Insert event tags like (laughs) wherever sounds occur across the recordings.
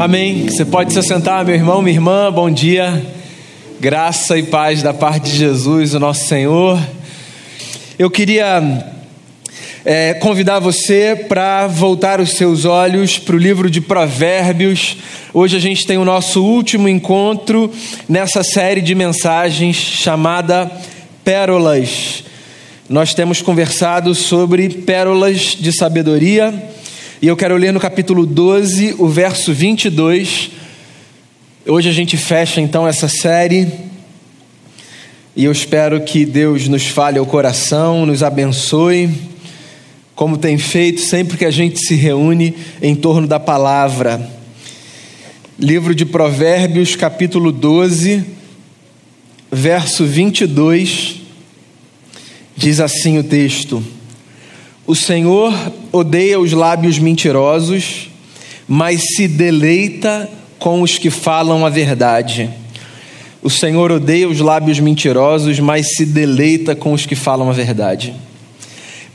Amém. Você pode se sentar, meu irmão, minha irmã, bom dia. Graça e paz da parte de Jesus, o nosso Senhor. Eu queria é, convidar você para voltar os seus olhos para o livro de Provérbios. Hoje a gente tem o nosso último encontro nessa série de mensagens chamada Pérolas. Nós temos conversado sobre pérolas de sabedoria e eu quero ler no capítulo 12, o verso 22. Hoje a gente fecha então essa série. E eu espero que Deus nos fale ao coração, nos abençoe, como tem feito sempre que a gente se reúne em torno da palavra. Livro de Provérbios, capítulo 12, verso 22, diz assim o texto: o Senhor odeia os lábios mentirosos, mas se deleita com os que falam a verdade. O Senhor odeia os lábios mentirosos, mas se deleita com os que falam a verdade.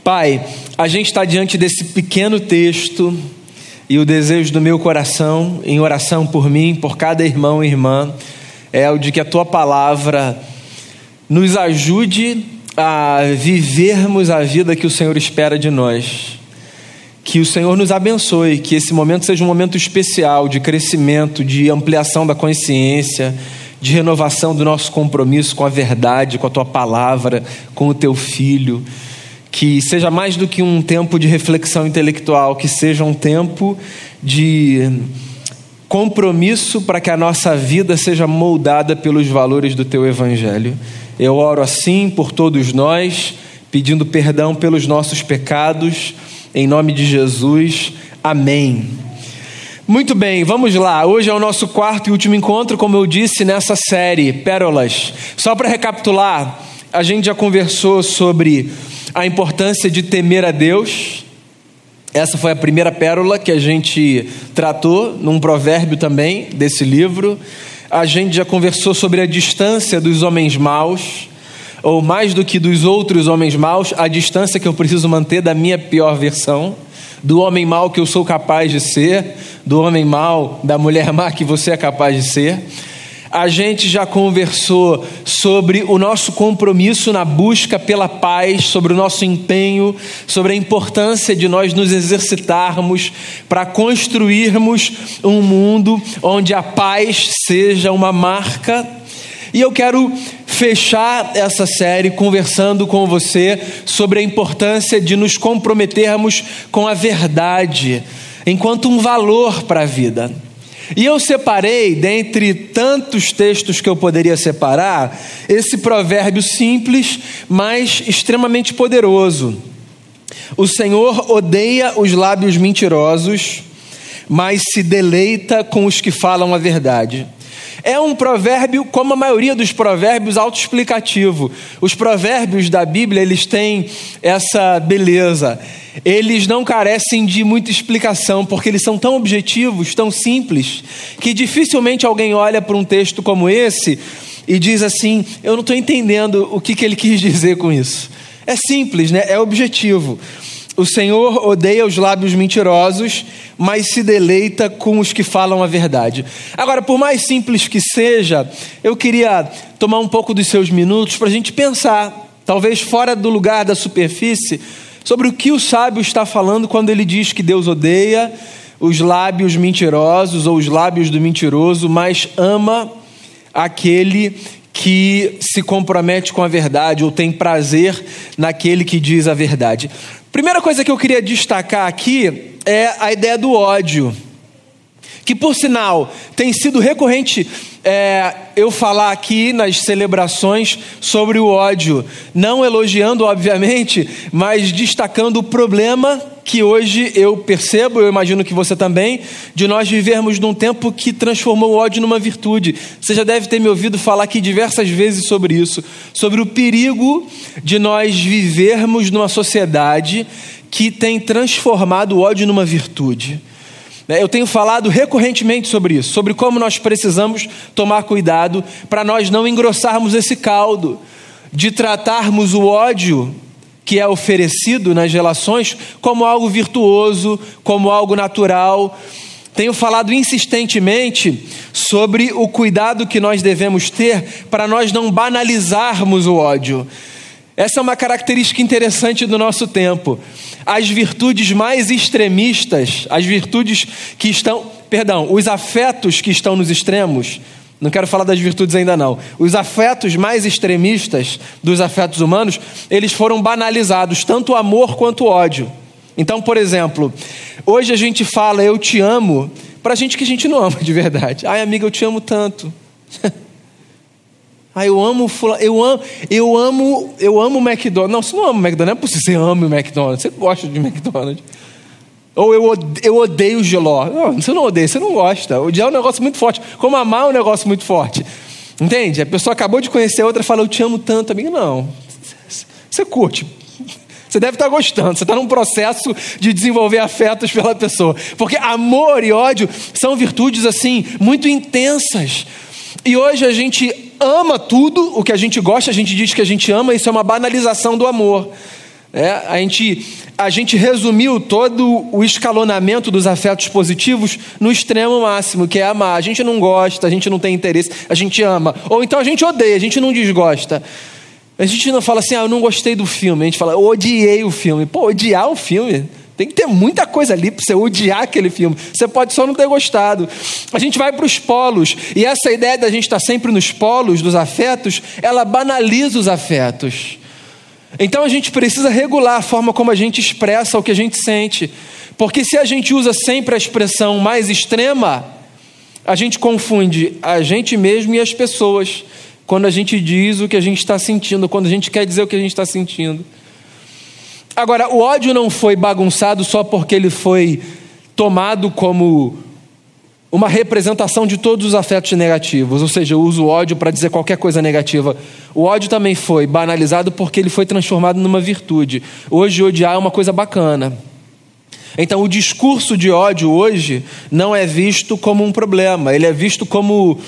Pai, a gente está diante desse pequeno texto e o desejo do meu coração, em oração por mim, por cada irmão e irmã, é o de que a tua palavra nos ajude a vivermos a vida que o Senhor espera de nós. Que o Senhor nos abençoe, que esse momento seja um momento especial de crescimento, de ampliação da consciência, de renovação do nosso compromisso com a verdade, com a tua palavra, com o teu filho. Que seja mais do que um tempo de reflexão intelectual, que seja um tempo de compromisso para que a nossa vida seja moldada pelos valores do teu evangelho. Eu oro assim por todos nós, pedindo perdão pelos nossos pecados, em nome de Jesus. Amém. Muito bem, vamos lá. Hoje é o nosso quarto e último encontro, como eu disse, nessa série Pérolas. Só para recapitular, a gente já conversou sobre a importância de temer a Deus. Essa foi a primeira pérola que a gente tratou num provérbio também desse livro a gente já conversou sobre a distância dos homens maus, ou mais do que dos outros homens maus, a distância que eu preciso manter da minha pior versão, do homem mau que eu sou capaz de ser, do homem mau, da mulher má que você é capaz de ser. A gente já conversou sobre o nosso compromisso na busca pela paz, sobre o nosso empenho, sobre a importância de nós nos exercitarmos para construirmos um mundo onde a paz seja uma marca. E eu quero fechar essa série conversando com você sobre a importância de nos comprometermos com a verdade enquanto um valor para a vida. E eu separei, dentre tantos textos que eu poderia separar, esse provérbio simples, mas extremamente poderoso. O Senhor odeia os lábios mentirosos, mas se deleita com os que falam a verdade. É um provérbio, como a maioria dos provérbios, autoexplicativo. Os provérbios da Bíblia, eles têm essa beleza. Eles não carecem de muita explicação, porque eles são tão objetivos, tão simples, que dificilmente alguém olha para um texto como esse e diz assim: Eu não estou entendendo o que, que ele quis (laughs) dizer com isso. É simples, né? é objetivo. O Senhor odeia os lábios mentirosos, mas se deleita com os que falam a verdade. Agora, por mais simples que seja, eu queria tomar um pouco dos seus minutos para a gente pensar, talvez fora do lugar da superfície, sobre o que o sábio está falando quando ele diz que Deus odeia os lábios mentirosos ou os lábios do mentiroso, mas ama aquele que se compromete com a verdade ou tem prazer naquele que diz a verdade. Primeira coisa que eu queria destacar aqui é a ideia do ódio, que por sinal tem sido recorrente é, eu falar aqui nas celebrações sobre o ódio, não elogiando, obviamente, mas destacando o problema que hoje eu percebo, eu imagino que você também, de nós vivermos num tempo que transformou o ódio numa virtude. Você já deve ter me ouvido falar aqui diversas vezes sobre isso, sobre o perigo de nós vivermos numa sociedade que tem transformado o ódio numa virtude. Né, eu tenho falado recorrentemente sobre isso, sobre como nós precisamos tomar cuidado para nós não engrossarmos esse caldo, de tratarmos o ódio que é oferecido nas relações como algo virtuoso, como algo natural, tenho falado insistentemente sobre o cuidado que nós devemos ter para nós não banalizarmos o ódio. Essa é uma característica interessante do nosso tempo. As virtudes mais extremistas, as virtudes que estão, perdão, os afetos que estão nos extremos, não quero falar das virtudes ainda não. Os afetos mais extremistas dos afetos humanos, eles foram banalizados, tanto o amor quanto o ódio. Então, por exemplo, hoje a gente fala eu te amo para gente que a gente não ama de verdade. Ai, amiga, eu te amo tanto. (laughs) Ai, eu amo, eu amo, eu amo, eu amo o McDonald's. Não, você não ama o McDonald's, não é possível você ama o McDonald's, você gosta de McDonald's. Ou eu odeio, eu odeio geló. Não, você não odeia, você não gosta. Odiar é um negócio muito forte. Como amar é um negócio muito forte. Entende? A pessoa acabou de conhecer a outra e fala, eu te amo tanto. Amigo, não. Você curte. Você deve estar gostando, você está num processo de desenvolver afetos pela pessoa. Porque amor e ódio são virtudes assim, muito intensas. E hoje a gente ama tudo o que a gente gosta, a gente diz que a gente ama, isso é uma banalização do amor. É, a, gente, a gente resumiu todo o escalonamento dos afetos positivos no extremo máximo, que é amar. A gente não gosta, a gente não tem interesse, a gente ama. Ou então a gente odeia, a gente não desgosta. A gente não fala assim, ah, eu não gostei do filme. A gente fala, odiei o filme. Pô, odiar o filme. Tem que ter muita coisa ali para você odiar aquele filme. Você pode só não ter gostado. A gente vai para os polos. E essa ideia da gente estar sempre nos polos dos afetos, ela banaliza os afetos. Então a gente precisa regular a forma como a gente expressa o que a gente sente. Porque se a gente usa sempre a expressão mais extrema, a gente confunde a gente mesmo e as pessoas quando a gente diz o que a gente está sentindo, quando a gente quer dizer o que a gente está sentindo. Agora, o ódio não foi bagunçado só porque ele foi tomado como uma representação de todos os afetos negativos, ou seja, eu uso o ódio para dizer qualquer coisa negativa. O ódio também foi banalizado porque ele foi transformado numa virtude. Hoje, odiar é uma coisa bacana. Então, o discurso de ódio hoje não é visto como um problema, ele é visto como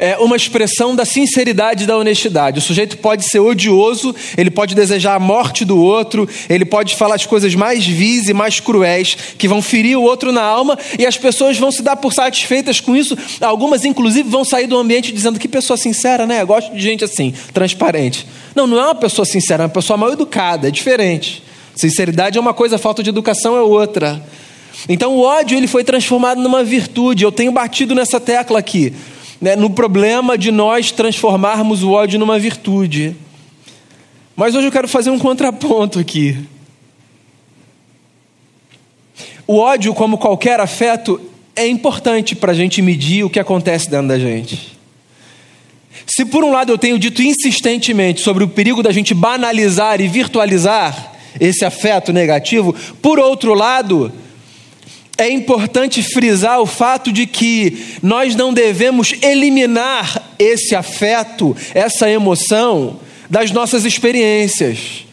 é uma expressão da sinceridade e da honestidade. O sujeito pode ser odioso, ele pode desejar a morte do outro, ele pode falar as coisas mais vis e mais cruéis que vão ferir o outro na alma e as pessoas vão se dar por satisfeitas com isso. Algumas, inclusive, vão sair do ambiente dizendo que pessoa sincera, né? Eu gosto de gente assim, transparente. Não, não é uma pessoa sincera, é uma pessoa mal educada, é diferente. Sinceridade é uma coisa, falta de educação é outra. Então o ódio ele foi transformado numa virtude. Eu tenho batido nessa tecla aqui né, no problema de nós transformarmos o ódio numa virtude. Mas hoje eu quero fazer um contraponto aqui. O ódio, como qualquer afeto, é importante para a gente medir o que acontece dentro da gente. Se por um lado eu tenho dito insistentemente sobre o perigo da gente banalizar e virtualizar esse afeto negativo, por outro lado, é importante frisar o fato de que nós não devemos eliminar esse afeto, essa emoção das nossas experiências.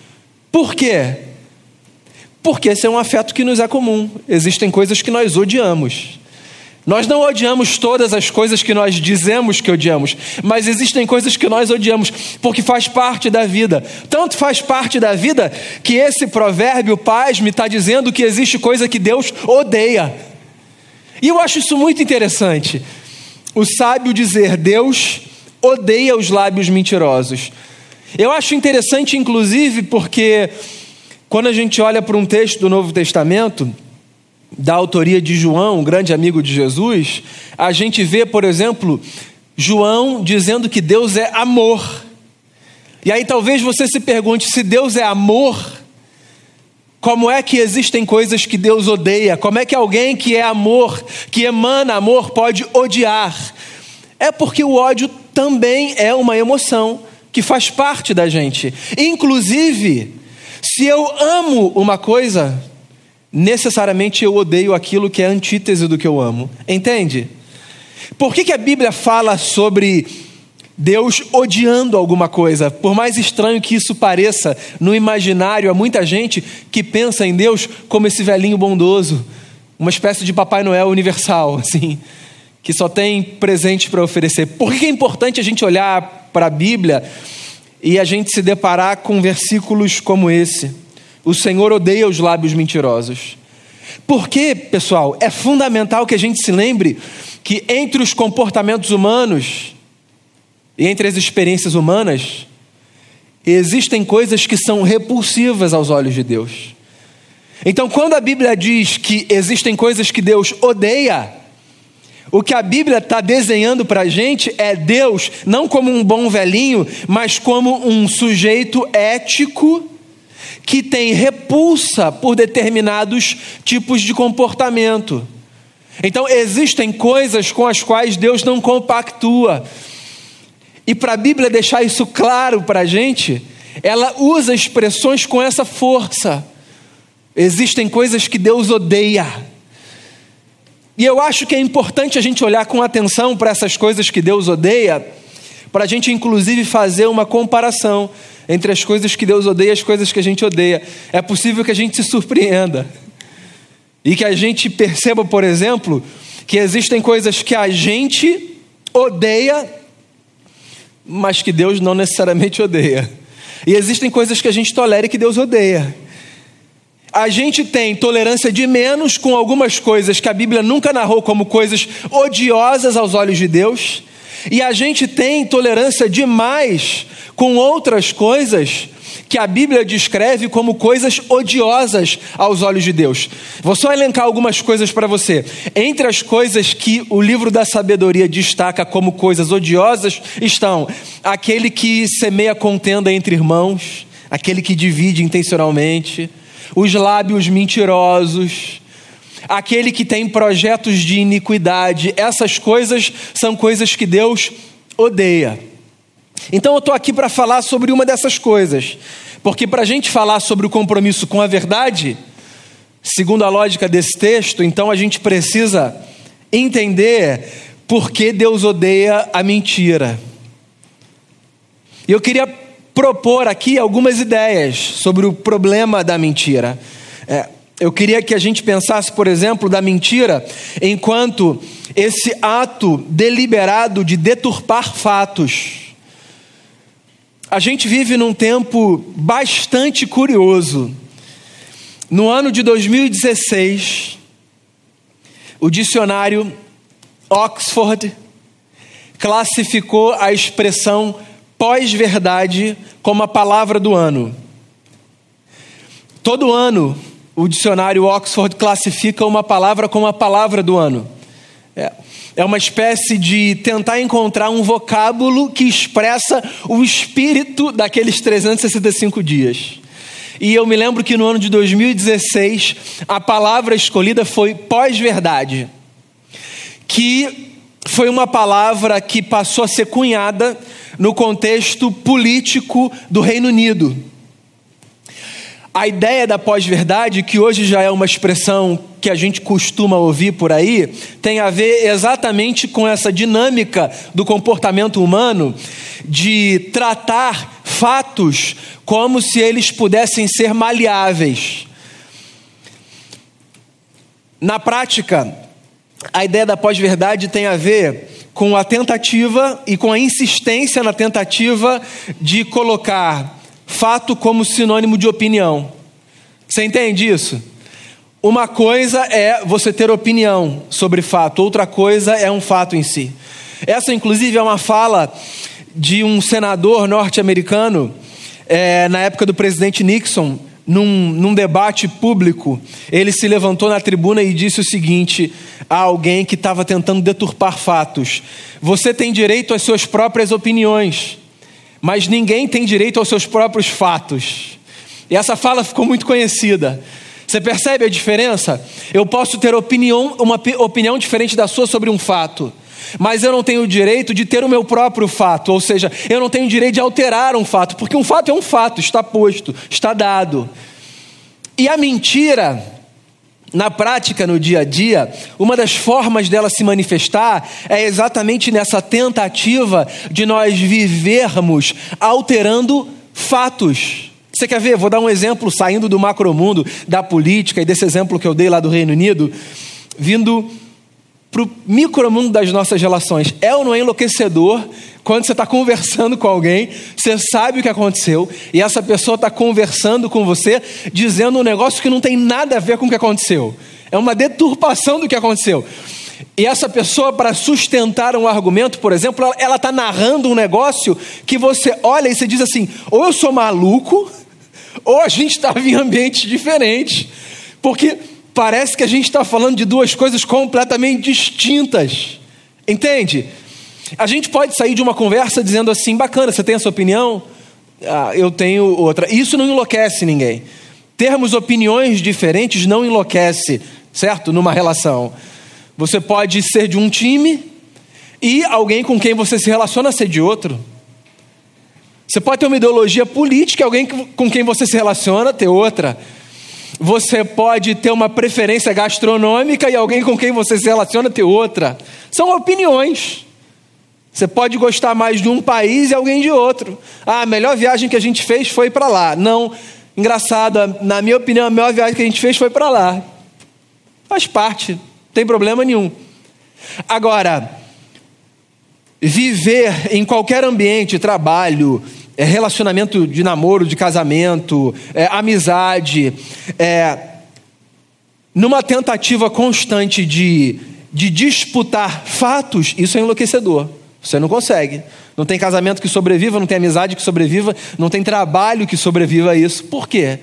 Por quê? Porque esse é um afeto que nos é comum. Existem coisas que nós odiamos. Nós não odiamos todas as coisas que nós dizemos que odiamos, mas existem coisas que nós odiamos, porque faz parte da vida. Tanto faz parte da vida que esse provérbio, paz, me está dizendo que existe coisa que Deus odeia. E eu acho isso muito interessante. O sábio dizer Deus odeia os lábios mentirosos. Eu acho interessante, inclusive, porque quando a gente olha para um texto do Novo Testamento, da autoria de João, um grande amigo de Jesus, a gente vê, por exemplo, João dizendo que Deus é amor. E aí talvez você se pergunte: se Deus é amor, como é que existem coisas que Deus odeia? Como é que alguém que é amor, que emana amor, pode odiar? É porque o ódio também é uma emoção que faz parte da gente. Inclusive, se eu amo uma coisa, necessariamente eu odeio aquilo que é antítese do que eu amo. Entende? Por que, que a Bíblia fala sobre Deus odiando alguma coisa? Por mais estranho que isso pareça no imaginário, há muita gente que pensa em Deus como esse velhinho bondoso, uma espécie de Papai Noel universal, (laughs) assim, que só tem presente para oferecer. Por que é importante a gente olhar para a Bíblia e a gente se deparar com versículos como esse? O Senhor odeia os lábios mentirosos. Porque, pessoal, é fundamental que a gente se lembre que entre os comportamentos humanos e entre as experiências humanas, existem coisas que são repulsivas aos olhos de Deus. Então, quando a Bíblia diz que existem coisas que Deus odeia, o que a Bíblia está desenhando para a gente é Deus não como um bom velhinho, mas como um sujeito ético que tem repulsa por determinados tipos de comportamento. Então, existem coisas com as quais Deus não compactua. E para a Bíblia deixar isso claro para a gente, ela usa expressões com essa força. Existem coisas que Deus odeia. E eu acho que é importante a gente olhar com atenção para essas coisas que Deus odeia, para a gente inclusive fazer uma comparação entre as coisas que Deus odeia e as coisas que a gente odeia. É possível que a gente se surpreenda e que a gente perceba, por exemplo, que existem coisas que a gente odeia, mas que Deus não necessariamente odeia. E existem coisas que a gente tolera e que Deus odeia a gente tem tolerância de menos com algumas coisas que a Bíblia nunca narrou como coisas odiosas aos olhos de Deus, e a gente tem tolerância de mais com outras coisas que a Bíblia descreve como coisas odiosas aos olhos de Deus. Vou só elencar algumas coisas para você. Entre as coisas que o livro da sabedoria destaca como coisas odiosas estão aquele que semeia contenda entre irmãos, aquele que divide intencionalmente, os lábios mentirosos, aquele que tem projetos de iniquidade, essas coisas são coisas que Deus odeia. Então eu estou aqui para falar sobre uma dessas coisas, porque para a gente falar sobre o compromisso com a verdade, segundo a lógica desse texto, então a gente precisa entender por que Deus odeia a mentira. E eu queria propor aqui algumas ideias sobre o problema da mentira. É, eu queria que a gente pensasse, por exemplo, da mentira enquanto esse ato deliberado de deturpar fatos. A gente vive num tempo bastante curioso. No ano de 2016, o dicionário Oxford classificou a expressão pós-verdade como a palavra do ano. Todo ano, o dicionário Oxford classifica uma palavra como a palavra do ano. É, é uma espécie de tentar encontrar um vocábulo que expressa o espírito daqueles 365 dias. E eu me lembro que no ano de 2016, a palavra escolhida foi pós-verdade, que foi uma palavra que passou a ser cunhada no contexto político do Reino Unido. A ideia da pós-verdade, que hoje já é uma expressão que a gente costuma ouvir por aí, tem a ver exatamente com essa dinâmica do comportamento humano de tratar fatos como se eles pudessem ser maleáveis. Na prática, a ideia da pós-verdade tem a ver com a tentativa e com a insistência na tentativa de colocar fato como sinônimo de opinião. Você entende isso? Uma coisa é você ter opinião sobre fato, outra coisa é um fato em si. Essa, inclusive, é uma fala de um senador norte-americano é, na época do presidente Nixon, num, num debate público, ele se levantou na tribuna e disse o seguinte a alguém que estava tentando deturpar fatos: Você tem direito às suas próprias opiniões, mas ninguém tem direito aos seus próprios fatos. E essa fala ficou muito conhecida. Você percebe a diferença? Eu posso ter opinião, uma opinião diferente da sua sobre um fato, mas eu não tenho o direito de ter o meu próprio fato, ou seja, eu não tenho o direito de alterar um fato, porque um fato é um fato, está posto, está dado. E a mentira, na prática, no dia a dia, uma das formas dela se manifestar é exatamente nessa tentativa de nós vivermos alterando fatos. Você quer ver? Vou dar um exemplo saindo do macromundo da política e desse exemplo que eu dei lá do Reino Unido, vindo para o micromundo das nossas relações. É ou não é enlouquecedor quando você está conversando com alguém, você sabe o que aconteceu, e essa pessoa está conversando com você, dizendo um negócio que não tem nada a ver com o que aconteceu. É uma deturpação do que aconteceu. E essa pessoa, para sustentar um argumento, por exemplo, ela está narrando um negócio que você olha e você diz assim: ou eu sou maluco, (laughs) ou a gente estava em ambientes diferentes. Porque parece que a gente está falando de duas coisas completamente distintas. Entende? A gente pode sair de uma conversa dizendo assim: bacana, você tem a sua opinião? Ah, eu tenho outra. Isso não enlouquece ninguém. Termos opiniões diferentes não enlouquece, certo? Numa relação. Você pode ser de um time e alguém com quem você se relaciona ser de outro. Você pode ter uma ideologia política e alguém com quem você se relaciona ter outra. Você pode ter uma preferência gastronômica e alguém com quem você se relaciona ter outra. São opiniões. Você pode gostar mais de um país e alguém de outro. Ah, a melhor viagem que a gente fez foi para lá. Não, engraçado, na minha opinião, a melhor viagem que a gente fez foi para lá. Faz parte, não tem problema nenhum. Agora, viver em qualquer ambiente, trabalho, é, relacionamento de namoro, de casamento, é, amizade, é, numa tentativa constante de, de disputar fatos, isso é enlouquecedor. Você não consegue. Não tem casamento que sobreviva, não tem amizade que sobreviva, não tem trabalho que sobreviva a isso. Por quê?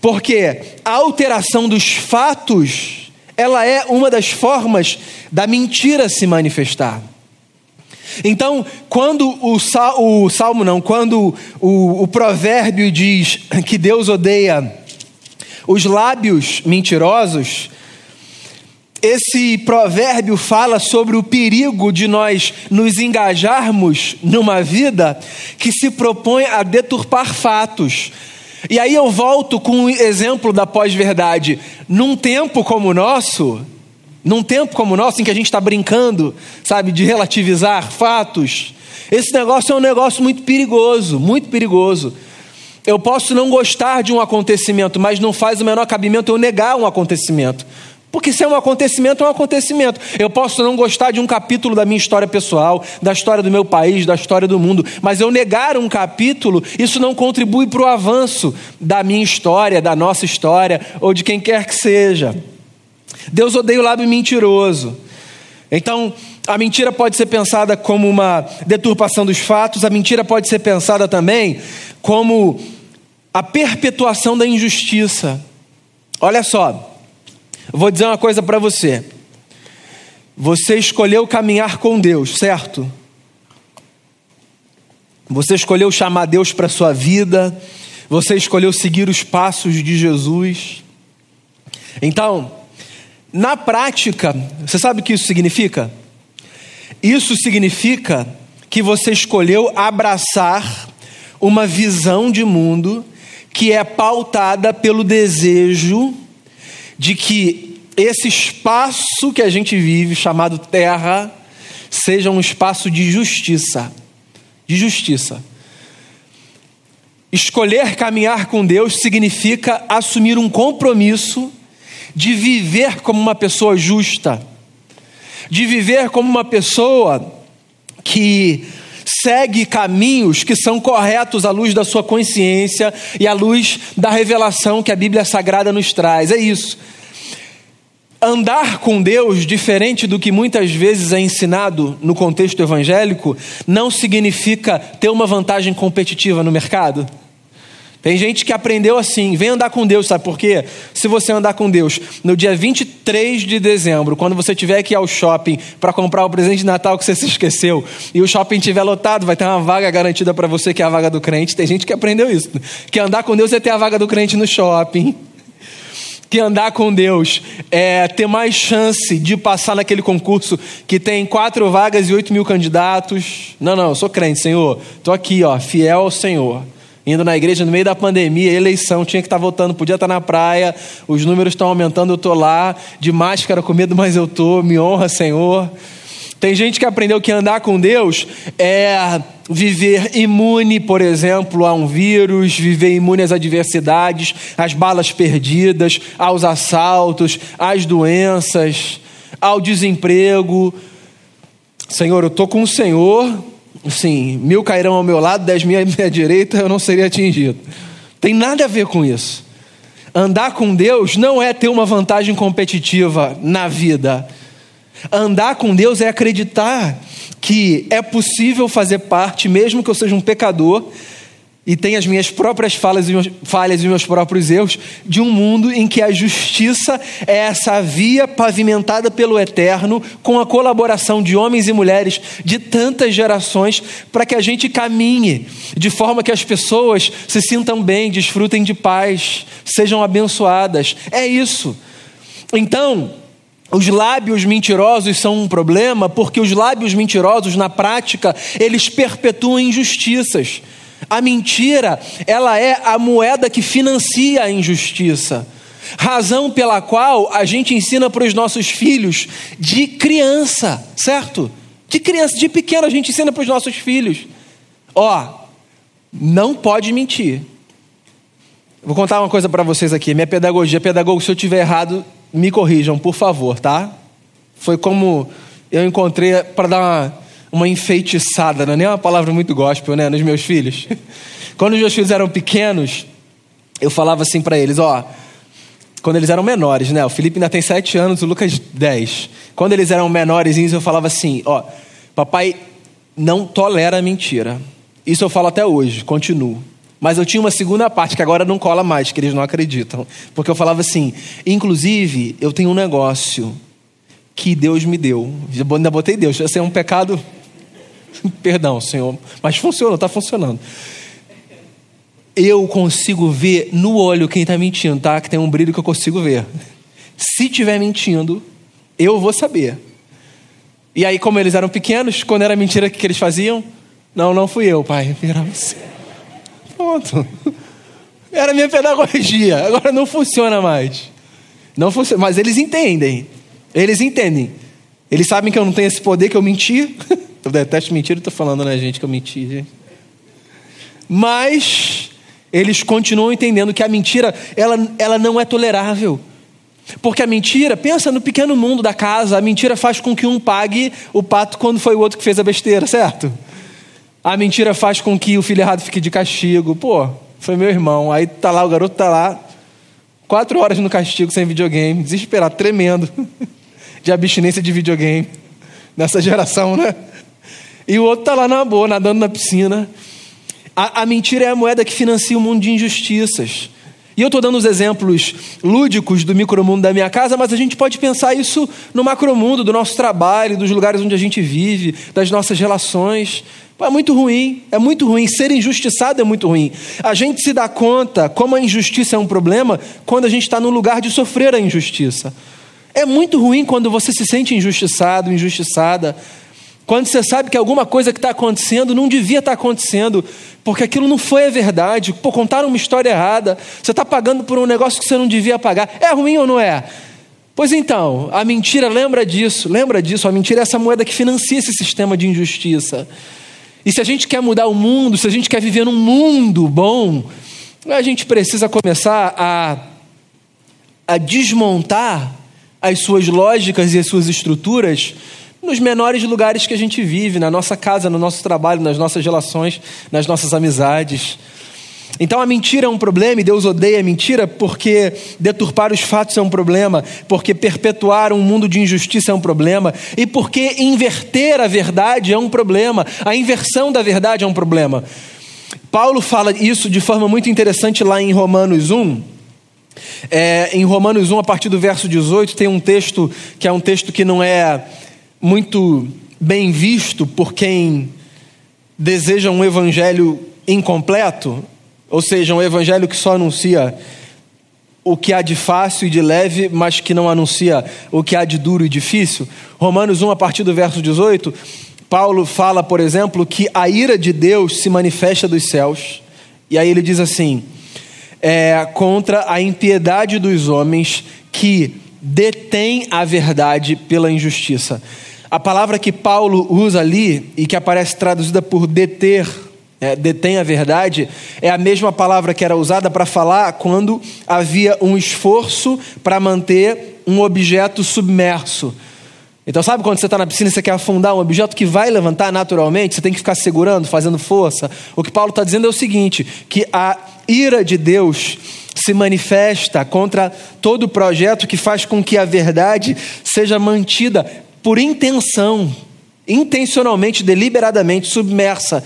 Porque a alteração dos fatos, ela é uma das formas da mentira se manifestar. Então, quando o, sal, o salmo não, quando o, o provérbio diz que Deus odeia os lábios mentirosos, esse provérbio fala sobre o perigo de nós nos engajarmos numa vida que se propõe a deturpar fatos. E aí eu volto com o exemplo da pós-verdade. Num tempo como o nosso, num tempo como o nosso, em que a gente está brincando, sabe, de relativizar fatos, esse negócio é um negócio muito perigoso, muito perigoso. Eu posso não gostar de um acontecimento, mas não faz o menor cabimento eu negar um acontecimento. Porque se é um acontecimento, é um acontecimento. Eu posso não gostar de um capítulo da minha história pessoal, da história do meu país, da história do mundo, mas eu negar um capítulo, isso não contribui para o avanço da minha história, da nossa história, ou de quem quer que seja. Deus odeia o lábio mentiroso. Então, a mentira pode ser pensada como uma deturpação dos fatos, a mentira pode ser pensada também como a perpetuação da injustiça. Olha só. Vou dizer uma coisa para você. Você escolheu caminhar com Deus, certo? Você escolheu chamar Deus para sua vida. Você escolheu seguir os passos de Jesus. Então, na prática, você sabe o que isso significa? Isso significa que você escolheu abraçar uma visão de mundo que é pautada pelo desejo de que esse espaço que a gente vive, chamado terra, seja um espaço de justiça. De justiça. Escolher caminhar com Deus significa assumir um compromisso de viver como uma pessoa justa, de viver como uma pessoa que segue caminhos que são corretos à luz da sua consciência e à luz da revelação que a Bíblia Sagrada nos traz. É isso. Andar com Deus, diferente do que muitas vezes é ensinado no contexto evangélico, não significa ter uma vantagem competitiva no mercado. Tem gente que aprendeu assim, vem andar com Deus, sabe por quê? Se você andar com Deus no dia 23 de dezembro, quando você tiver que ir ao shopping para comprar o presente de Natal que você se esqueceu, e o shopping estiver lotado, vai ter uma vaga garantida para você, que é a vaga do crente. Tem gente que aprendeu isso. Que andar com Deus é ter a vaga do crente no shopping. Que andar com Deus é ter mais chance de passar naquele concurso que tem quatro vagas e oito mil candidatos. Não, não, eu sou crente, Senhor. Estou aqui, ó, fiel ao Senhor indo na igreja no meio da pandemia, eleição, tinha que estar votando, podia estar na praia, os números estão aumentando, eu estou lá, de máscara com medo, mas eu estou, me honra, Senhor. Tem gente que aprendeu que andar com Deus é viver imune, por exemplo, a um vírus, viver imune às adversidades, às balas perdidas, aos assaltos, às doenças, ao desemprego. Senhor, eu estou com o Senhor, Sim, mil cairão ao meu lado, dez mil à (laughs) minha direita, eu não seria atingido. Tem nada a ver com isso. Andar com Deus não é ter uma vantagem competitiva na vida. Andar com Deus é acreditar que é possível fazer parte, mesmo que eu seja um pecador, e tenho as minhas próprias falhas e, meus, falhas e meus próprios erros, de um mundo em que a justiça é essa via pavimentada pelo Eterno, com a colaboração de homens e mulheres de tantas gerações, para que a gente caminhe de forma que as pessoas se sintam bem, desfrutem de paz, sejam abençoadas. É isso. Então, os lábios mentirosos são um problema porque os lábios mentirosos, na prática, eles perpetuam injustiças. A mentira, ela é a moeda que financia a injustiça. Razão pela qual a gente ensina para os nossos filhos de criança, certo? De criança, de pequeno a gente ensina para os nossos filhos. Ó, não pode mentir. Vou contar uma coisa para vocês aqui. Minha pedagogia, pedagogo, se eu tiver errado, me corrijam, por favor, tá? Foi como eu encontrei para dar uma uma enfeitiçada, não é nem uma palavra muito gospel, né, nos meus filhos. (laughs) Quando os meus filhos eram pequenos, eu falava assim para eles, ó, quando eles eram menores, né? O Felipe ainda tem sete anos, o Lucas dez. Quando eles eram menores, eu falava assim, ó, papai não tolera mentira. Isso eu falo até hoje, continuo. Mas eu tinha uma segunda parte que agora não cola mais, que eles não acreditam. Porque eu falava assim, inclusive, eu tenho um negócio que Deus me deu. Ainda botei Deus, esse é um pecado (laughs) Perdão, Senhor, mas funciona, está funcionando. Eu consigo ver no olho quem está mentindo, tá? Que tem um brilho que eu consigo ver. Se tiver mentindo, eu vou saber. E aí, como eles eram pequenos, quando era mentira, o que, eles faziam? Não, não fui eu, pai. (laughs) Era você. Pronto. Era minha pedagogia. Agora não funciona mais. Não funciona. Mas eles entendem. Eles entendem. Eles sabem que eu não tenho esse poder, que eu menti. (laughs) Eu detesto mentira, estou falando, né, gente, que eu menti, gente. Mas eles continuam entendendo que a mentira, ela, ela não é tolerável. Porque a mentira, pensa no pequeno mundo da casa, a mentira faz com que um pague o pato quando foi o outro que fez a besteira, certo? A mentira faz com que o filho errado fique de castigo. Pô, foi meu irmão. Aí tá lá, o garoto tá lá, quatro horas no castigo sem videogame, desesperado, tremendo, (laughs) de abstinência de videogame. Nessa geração, né? E o outro está lá na boa, nadando na piscina. A, a, mentira é a moeda que financia o mundo de injustiças. E eu estou dando os exemplos lúdicos do micromundo da minha casa, mas a gente pode pensar isso no macromundo do nosso trabalho, dos lugares onde a gente vive, das nossas relações. É muito ruim, é muito ruim. Ser injustiçado é muito ruim. A gente se dá conta como a injustiça é um problema quando a gente está no lugar de sofrer a injustiça. É muito ruim quando você se sente injustiçado, injustiçada. Quando você sabe que alguma coisa que está acontecendo não devia estar tá acontecendo, porque aquilo não foi a verdade, pô, contaram uma história errada, você está pagando por um negócio que você não devia pagar. É ruim ou não é? Pois então, a mentira lembra disso, lembra disso, a mentira é essa moeda que financia esse sistema de injustiça. E se a gente quer mudar o mundo, se a gente quer viver num mundo bom, a gente precisa começar a, a desmontar as suas lógicas e as suas estruturas nos menores lugares que a gente vive, na nossa casa, no nosso trabalho, nas nossas relações, nas nossas amizades. Então a mentira é um problema e Deus odeia a mentira porque deturpar os fatos é um problema, porque perpetuar um mundo de injustiça é um problema e porque inverter a verdade é um problema, a inversão da verdade é um problema. Paulo fala isso de forma muito interessante lá em Romanos 1. É, em Romanos 1, a partir do verso 18, tem um texto que é um texto que não é muito bem visto por quem deseja um evangelho incompleto, ou seja, um evangelho que só anuncia o que há de fácil e de leve, mas que não anuncia o que há de duro e difícil. Romanos 1, a partir do verso 18, Paulo fala, por exemplo, que a ira de Deus se manifesta dos céus, e aí ele diz assim: é, contra a impiedade dos homens que detém a verdade pela injustiça. A palavra que Paulo usa ali e que aparece traduzida por deter, é, detém a verdade, é a mesma palavra que era usada para falar quando havia um esforço para manter um objeto submerso. Então, sabe quando você está na piscina e você quer afundar um objeto que vai levantar naturalmente, você tem que ficar segurando, fazendo força? O que Paulo está dizendo é o seguinte: que a ira de Deus se manifesta contra todo projeto que faz com que a verdade seja mantida por intenção, intencionalmente, deliberadamente submersa.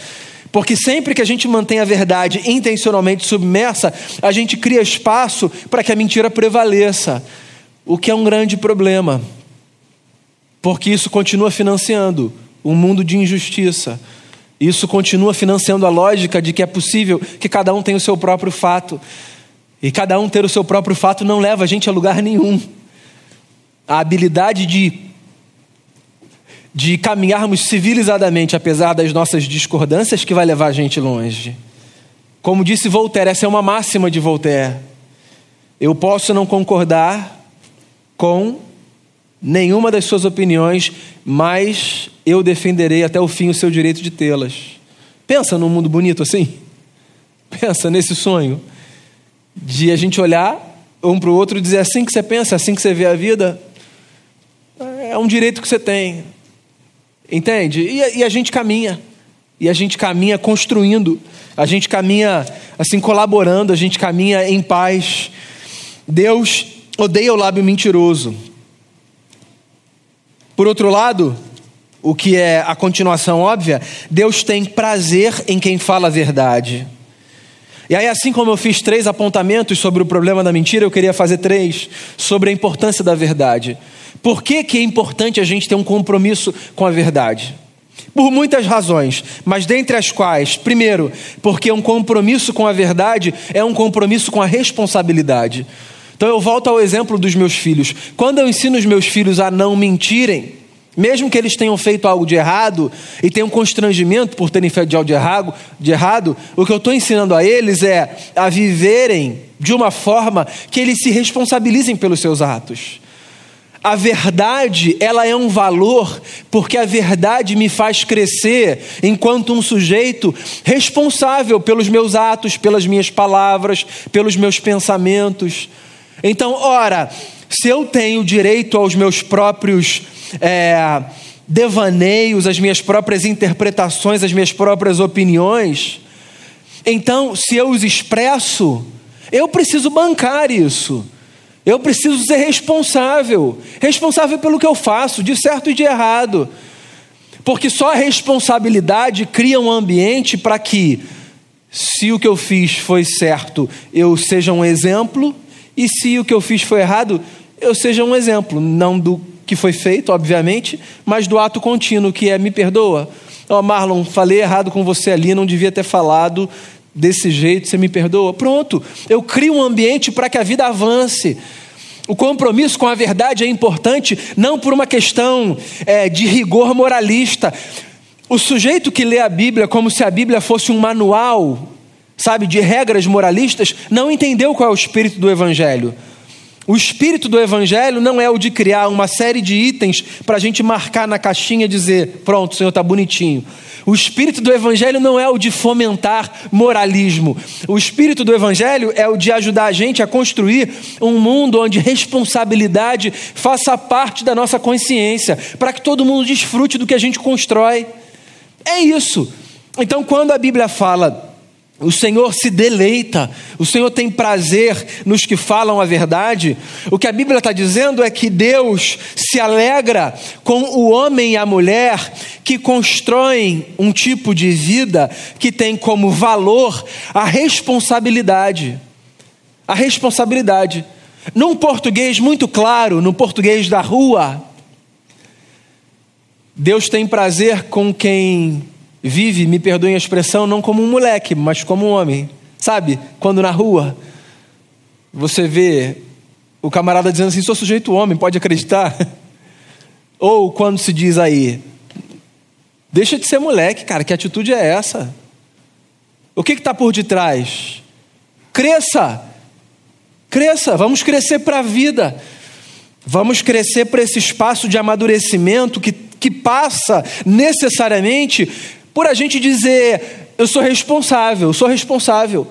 Porque sempre que a gente mantém a verdade intencionalmente submersa, a gente cria espaço para que a mentira prevaleça, o que é um grande problema porque isso continua financiando um mundo de injustiça. Isso continua financiando a lógica de que é possível que cada um tenha o seu próprio fato. E cada um ter o seu próprio fato não leva a gente a lugar nenhum. A habilidade de, de caminharmos civilizadamente, apesar das nossas discordâncias, que vai levar a gente longe. Como disse Voltaire, essa é uma máxima de Voltaire. Eu posso não concordar com nenhuma das suas opiniões, mas eu defenderei até o fim o seu direito de tê-las. Pensa num mundo bonito assim? Pensa nesse sonho de a gente olhar um para o outro e dizer assim que você pensa, assim que você vê a vida. É um direito que você tem. Entende? E, e a gente caminha. E a gente caminha construindo. A gente caminha assim colaborando, a gente caminha em paz. Deus odeia o lábio mentiroso. Por outro lado, o que é a continuação óbvia, Deus tem prazer em quem fala a verdade. E aí, assim como eu fiz três apontamentos sobre o problema da mentira, eu queria fazer três sobre a importância da verdade. Por que, que é importante a gente ter um compromisso com a verdade? Por muitas razões, mas dentre as quais, primeiro, porque um compromisso com a verdade é um compromisso com a responsabilidade. Então eu volto ao exemplo dos meus filhos. Quando eu ensino os meus filhos a não mentirem, mesmo que eles tenham feito algo de errado e tenham constrangimento por terem feito algo de errado, de errado o que eu estou ensinando a eles é a viverem de uma forma que eles se responsabilizem pelos seus atos. A verdade, ela é um valor, porque a verdade me faz crescer enquanto um sujeito responsável pelos meus atos, pelas minhas palavras, pelos meus pensamentos. Então, ora, se eu tenho direito aos meus próprios é, devaneios, às minhas próprias interpretações, às minhas próprias opiniões, então, se eu os expresso, eu preciso bancar isso. Eu preciso ser responsável, responsável pelo que eu faço, de certo e de errado. Porque só a responsabilidade cria um ambiente para que, se o que eu fiz foi certo, eu seja um exemplo e se o que eu fiz foi errado, eu seja um exemplo, não do que foi feito, obviamente, mas do ato contínuo, que é me perdoa. Oh, Marlon, falei errado com você ali, não devia ter falado desse jeito, você me perdoa? Pronto, eu crio um ambiente para que a vida avance. O compromisso com a verdade é importante, não por uma questão é, de rigor moralista. O sujeito que lê a Bíblia como se a Bíblia fosse um manual sabe, de regras moralistas, não entendeu qual é o espírito do Evangelho. O espírito do Evangelho não é o de criar uma série de itens para a gente marcar na caixinha e dizer: pronto, o Senhor está bonitinho. O espírito do Evangelho não é o de fomentar moralismo. O espírito do Evangelho é o de ajudar a gente a construir um mundo onde responsabilidade faça parte da nossa consciência, para que todo mundo desfrute do que a gente constrói. É isso. Então, quando a Bíblia fala o Senhor se deleita, o Senhor tem prazer nos que falam a verdade. O que a Bíblia está dizendo é que Deus se alegra com o homem e a mulher que constroem um tipo de vida que tem como valor a responsabilidade. A responsabilidade. Num português muito claro, no português da rua, Deus tem prazer com quem vive, me perdoem a expressão, não como um moleque, mas como um homem. Sabe? Quando na rua você vê o camarada dizendo assim: sou sujeito homem, pode acreditar? (laughs) Ou quando se diz aí: deixa de ser moleque, cara, que atitude é essa? O que está por detrás? Cresça, cresça, vamos crescer para a vida, vamos crescer para esse espaço de amadurecimento que, que passa necessariamente por a gente dizer, eu sou responsável, sou responsável.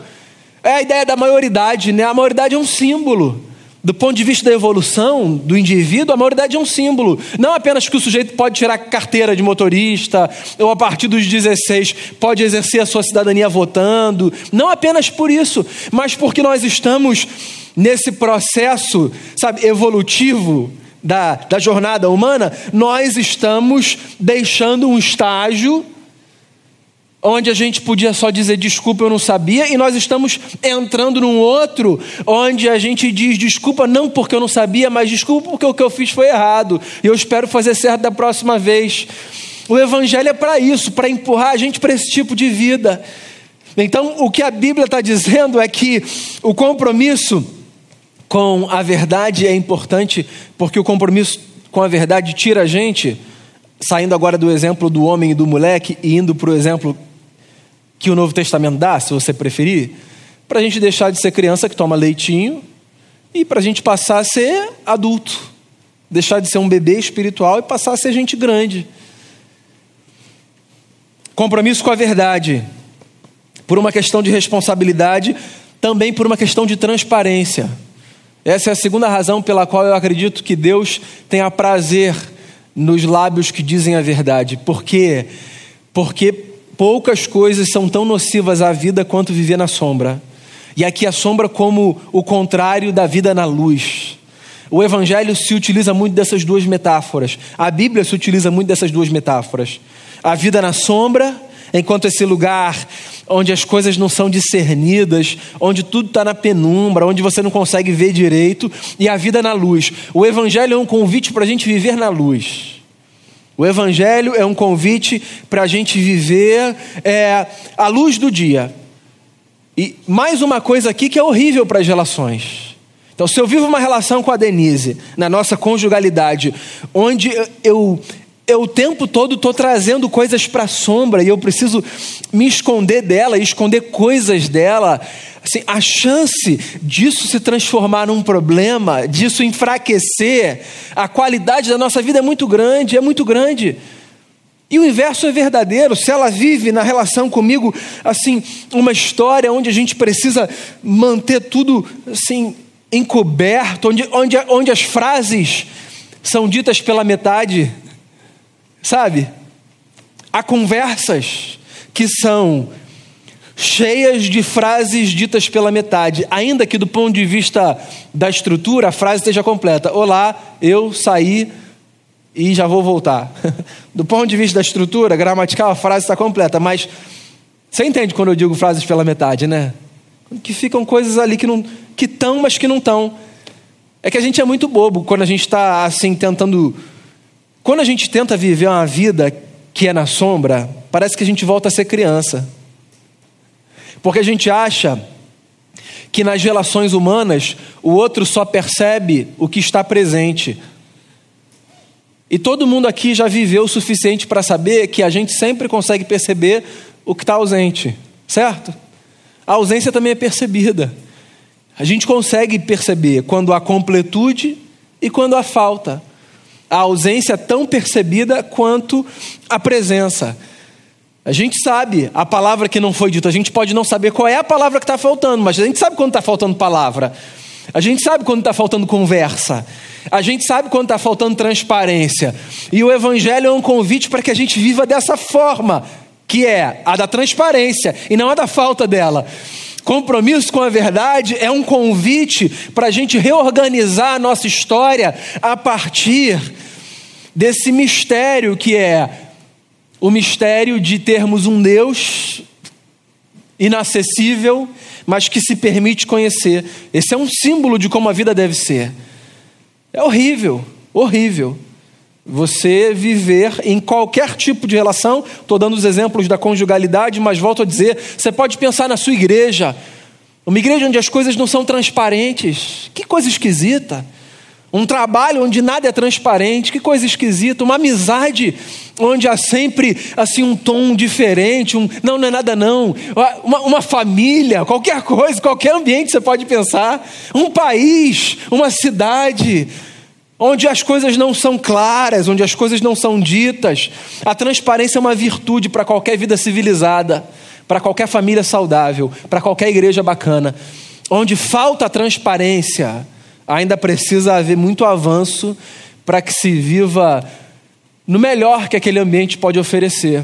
É a ideia da maioridade, né? A maioridade é um símbolo do ponto de vista da evolução do indivíduo, a maioridade é um símbolo. Não apenas que o sujeito pode tirar carteira de motorista, ou a partir dos 16 pode exercer a sua cidadania votando. Não apenas por isso, mas porque nós estamos nesse processo, sabe, evolutivo da, da jornada humana, nós estamos deixando um estágio onde a gente podia só dizer desculpa, eu não sabia, e nós estamos entrando num outro onde a gente diz desculpa não porque eu não sabia, mas desculpa porque o que eu fiz foi errado, e eu espero fazer certo da próxima vez. O evangelho é para isso, para empurrar a gente para esse tipo de vida. Então, o que a Bíblia está dizendo é que o compromisso com a verdade é importante, porque o compromisso com a verdade tira a gente, saindo agora do exemplo do homem e do moleque e indo para o exemplo que o Novo Testamento dá, se você preferir, para a gente deixar de ser criança que toma leitinho e para a gente passar a ser adulto, deixar de ser um bebê espiritual e passar a ser gente grande. Compromisso com a verdade, por uma questão de responsabilidade, também por uma questão de transparência. Essa é a segunda razão pela qual eu acredito que Deus tenha prazer nos lábios que dizem a verdade. Por quê? Porque poucas coisas são tão nocivas à vida quanto viver na sombra. E aqui a sombra como o contrário da vida na luz. O Evangelho se utiliza muito dessas duas metáforas. A Bíblia se utiliza muito dessas duas metáforas. A vida na sombra, enquanto esse lugar onde as coisas não são discernidas, onde tudo está na penumbra, onde você não consegue ver direito, e a vida na luz. O Evangelho é um convite para a gente viver na luz. O Evangelho é um convite para a gente viver é, a luz do dia. E mais uma coisa aqui que é horrível para as relações. Então, se eu vivo uma relação com a Denise, na nossa conjugalidade, onde eu, eu o tempo todo estou trazendo coisas para a sombra e eu preciso me esconder dela esconder coisas dela. Assim, a chance disso se transformar num problema, disso enfraquecer a qualidade da nossa vida é muito grande, é muito grande. E o inverso é verdadeiro. Se ela vive na relação comigo, assim, uma história onde a gente precisa manter tudo assim encoberto, onde, onde, onde as frases são ditas pela metade, Sabe? Há conversas que são cheias de frases ditas pela metade, ainda que do ponto de vista da estrutura a frase esteja completa. Olá, eu saí e já vou voltar. (laughs) Do ponto de vista da estrutura gramatical, a frase está completa, mas você entende quando eu digo frases pela metade, né? Que ficam coisas ali que não que estão, mas que não estão. É que a gente é muito bobo quando a gente está assim tentando quando a gente tenta viver uma vida que é na sombra, parece que a gente volta a ser criança. Porque a gente acha que nas relações humanas o outro só percebe o que está presente. E todo mundo aqui já viveu o suficiente para saber que a gente sempre consegue perceber o que está ausente, certo? A ausência também é percebida. A gente consegue perceber quando há completude e quando há falta a ausência tão percebida quanto a presença. A gente sabe a palavra que não foi dita, a gente pode não saber qual é a palavra que está faltando, mas a gente sabe quando está faltando palavra, a gente sabe quando está faltando conversa, a gente sabe quando está faltando transparência. E o Evangelho é um convite para que a gente viva dessa forma, que é a da transparência e não a da falta dela. Compromisso com a verdade é um convite para a gente reorganizar a nossa história a partir desse mistério que é o mistério de termos um Deus inacessível, mas que se permite conhecer. Esse é um símbolo de como a vida deve ser. É horrível, horrível. Você viver em qualquer tipo de relação, estou dando os exemplos da conjugalidade, mas volto a dizer: você pode pensar na sua igreja, uma igreja onde as coisas não são transparentes, que coisa esquisita. Um trabalho onde nada é transparente, que coisa esquisita. Uma amizade onde há sempre assim um tom diferente. Um, não, não é nada não. Uma, uma família, qualquer coisa, qualquer ambiente você pode pensar. Um país, uma cidade onde as coisas não são claras, onde as coisas não são ditas. A transparência é uma virtude para qualquer vida civilizada, para qualquer família saudável, para qualquer igreja bacana. Onde falta a transparência, Ainda precisa haver muito avanço para que se viva no melhor que aquele ambiente pode oferecer.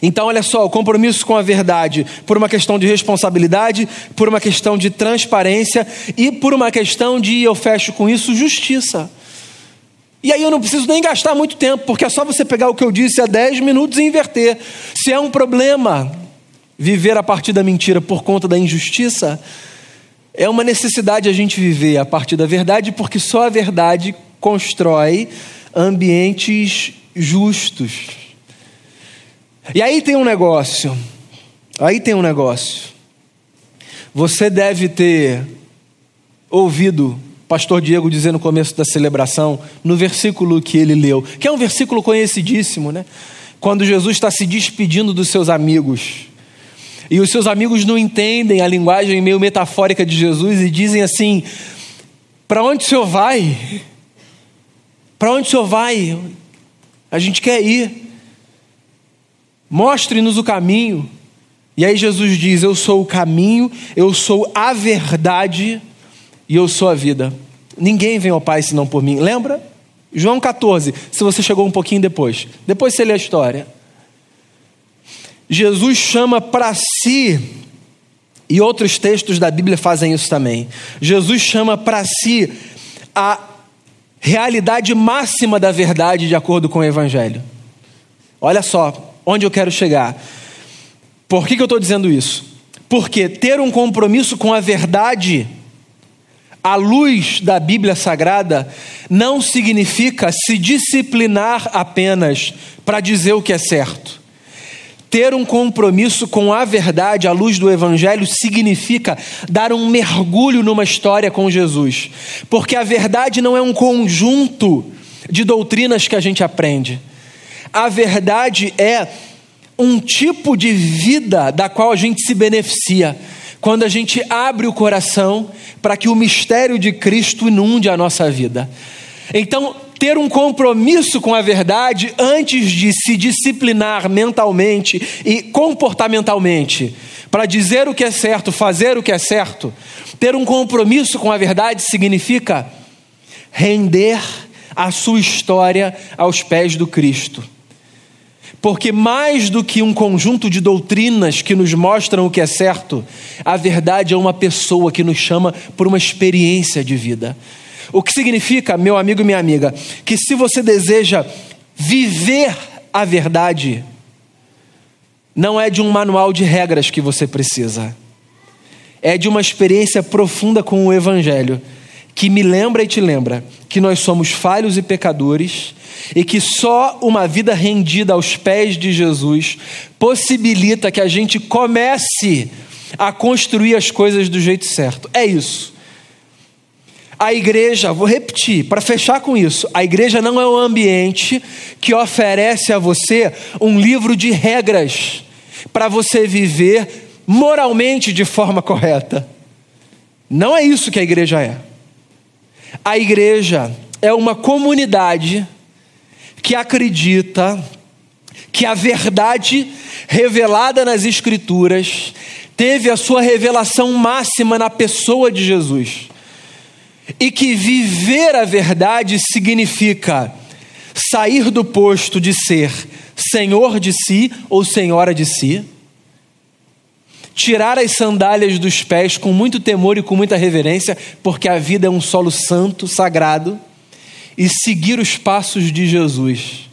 Então, olha só, o compromisso com a verdade, por uma questão de responsabilidade, por uma questão de transparência e por uma questão de, eu fecho com isso, justiça. E aí eu não preciso nem gastar muito tempo, porque é só você pegar o que eu disse há 10 minutos e inverter. Se é um problema viver a partir da mentira por conta da injustiça, é uma necessidade a gente viver a partir da verdade, porque só a verdade constrói ambientes justos. E aí tem um negócio. Aí tem um negócio. Você deve ter ouvido pastor Diego dizer no começo da celebração, no versículo que ele leu, que é um versículo conhecidíssimo, né? Quando Jesus está se despedindo dos seus amigos. E os seus amigos não entendem a linguagem meio metafórica de Jesus e dizem assim: Para onde o senhor vai? Para onde o senhor vai? A gente quer ir. Mostre-nos o caminho. E aí Jesus diz: Eu sou o caminho, eu sou a verdade e eu sou a vida. Ninguém vem ao Pai senão por mim. Lembra? João 14, se você chegou um pouquinho depois. Depois você lê a história. Jesus chama para si, e outros textos da Bíblia fazem isso também. Jesus chama para si a realidade máxima da verdade de acordo com o Evangelho. Olha só, onde eu quero chegar. Por que, que eu estou dizendo isso? Porque ter um compromisso com a verdade, à luz da Bíblia Sagrada, não significa se disciplinar apenas para dizer o que é certo. Ter um compromisso com a verdade à luz do Evangelho significa dar um mergulho numa história com Jesus, porque a verdade não é um conjunto de doutrinas que a gente aprende. A verdade é um tipo de vida da qual a gente se beneficia quando a gente abre o coração para que o mistério de Cristo inunde a nossa vida. Então, ter um compromisso com a verdade antes de se disciplinar mentalmente e comportamentalmente, para dizer o que é certo, fazer o que é certo, ter um compromisso com a verdade significa render a sua história aos pés do Cristo. Porque mais do que um conjunto de doutrinas que nos mostram o que é certo, a verdade é uma pessoa que nos chama por uma experiência de vida. O que significa, meu amigo e minha amiga, que se você deseja viver a verdade, não é de um manual de regras que você precisa, é de uma experiência profunda com o Evangelho, que me lembra e te lembra que nós somos falhos e pecadores e que só uma vida rendida aos pés de Jesus possibilita que a gente comece a construir as coisas do jeito certo. É isso. A igreja, vou repetir, para fechar com isso, a igreja não é um ambiente que oferece a você um livro de regras para você viver moralmente de forma correta. Não é isso que a igreja é. A igreja é uma comunidade que acredita que a verdade revelada nas Escrituras teve a sua revelação máxima na pessoa de Jesus. E que viver a verdade significa sair do posto de ser senhor de si ou senhora de si, tirar as sandálias dos pés com muito temor e com muita reverência, porque a vida é um solo santo, sagrado e seguir os passos de Jesus.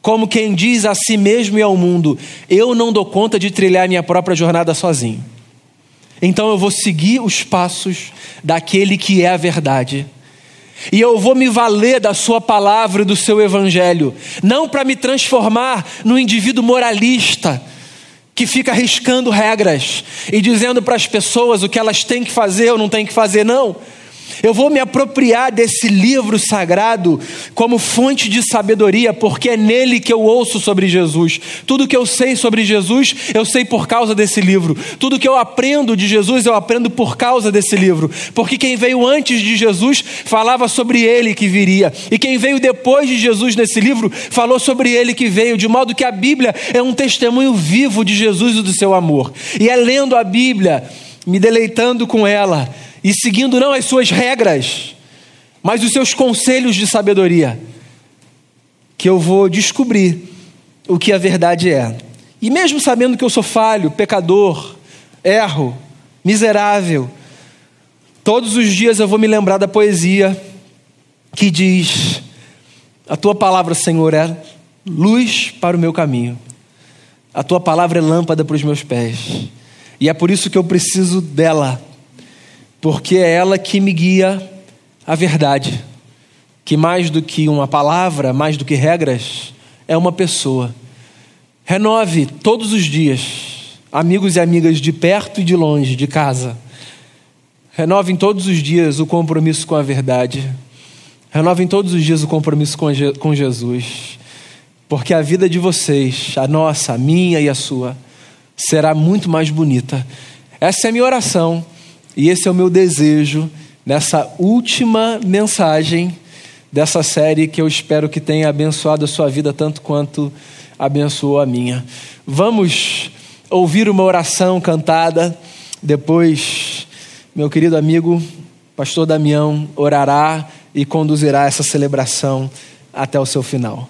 Como quem diz a si mesmo e ao mundo: Eu não dou conta de trilhar minha própria jornada sozinho. Então eu vou seguir os passos daquele que é a verdade. E eu vou me valer da Sua palavra e do seu evangelho, não para me transformar no indivíduo moralista que fica arriscando regras e dizendo para as pessoas o que elas têm que fazer ou não têm que fazer, não. Eu vou me apropriar desse livro sagrado como fonte de sabedoria, porque é nele que eu ouço sobre Jesus. Tudo que eu sei sobre Jesus, eu sei por causa desse livro. Tudo que eu aprendo de Jesus, eu aprendo por causa desse livro. Porque quem veio antes de Jesus falava sobre ele que viria, e quem veio depois de Jesus nesse livro falou sobre ele que veio, de modo que a Bíblia é um testemunho vivo de Jesus e do seu amor. E é lendo a Bíblia, me deleitando com ela, e seguindo não as suas regras, mas os seus conselhos de sabedoria, que eu vou descobrir o que a verdade é. E mesmo sabendo que eu sou falho, pecador, erro, miserável, todos os dias eu vou me lembrar da poesia que diz: A tua palavra, Senhor, é luz para o meu caminho, a tua palavra é lâmpada para os meus pés, e é por isso que eu preciso dela, porque é ela que me guia à verdade, que mais do que uma palavra, mais do que regras, é uma pessoa. Renove todos os dias, amigos e amigas de perto e de longe, de casa. Renovem todos os dias o compromisso com a verdade. Renovem todos os dias o compromisso com Jesus. Porque a vida de vocês, a nossa, a minha e a sua, será muito mais bonita. Essa é a minha oração e esse é o meu desejo nessa última mensagem dessa série que eu espero que tenha abençoado a sua vida tanto quanto abençoou a minha. Vamos ouvir uma oração cantada, depois, meu querido amigo, pastor Damião, orará e conduzirá essa celebração até o seu final.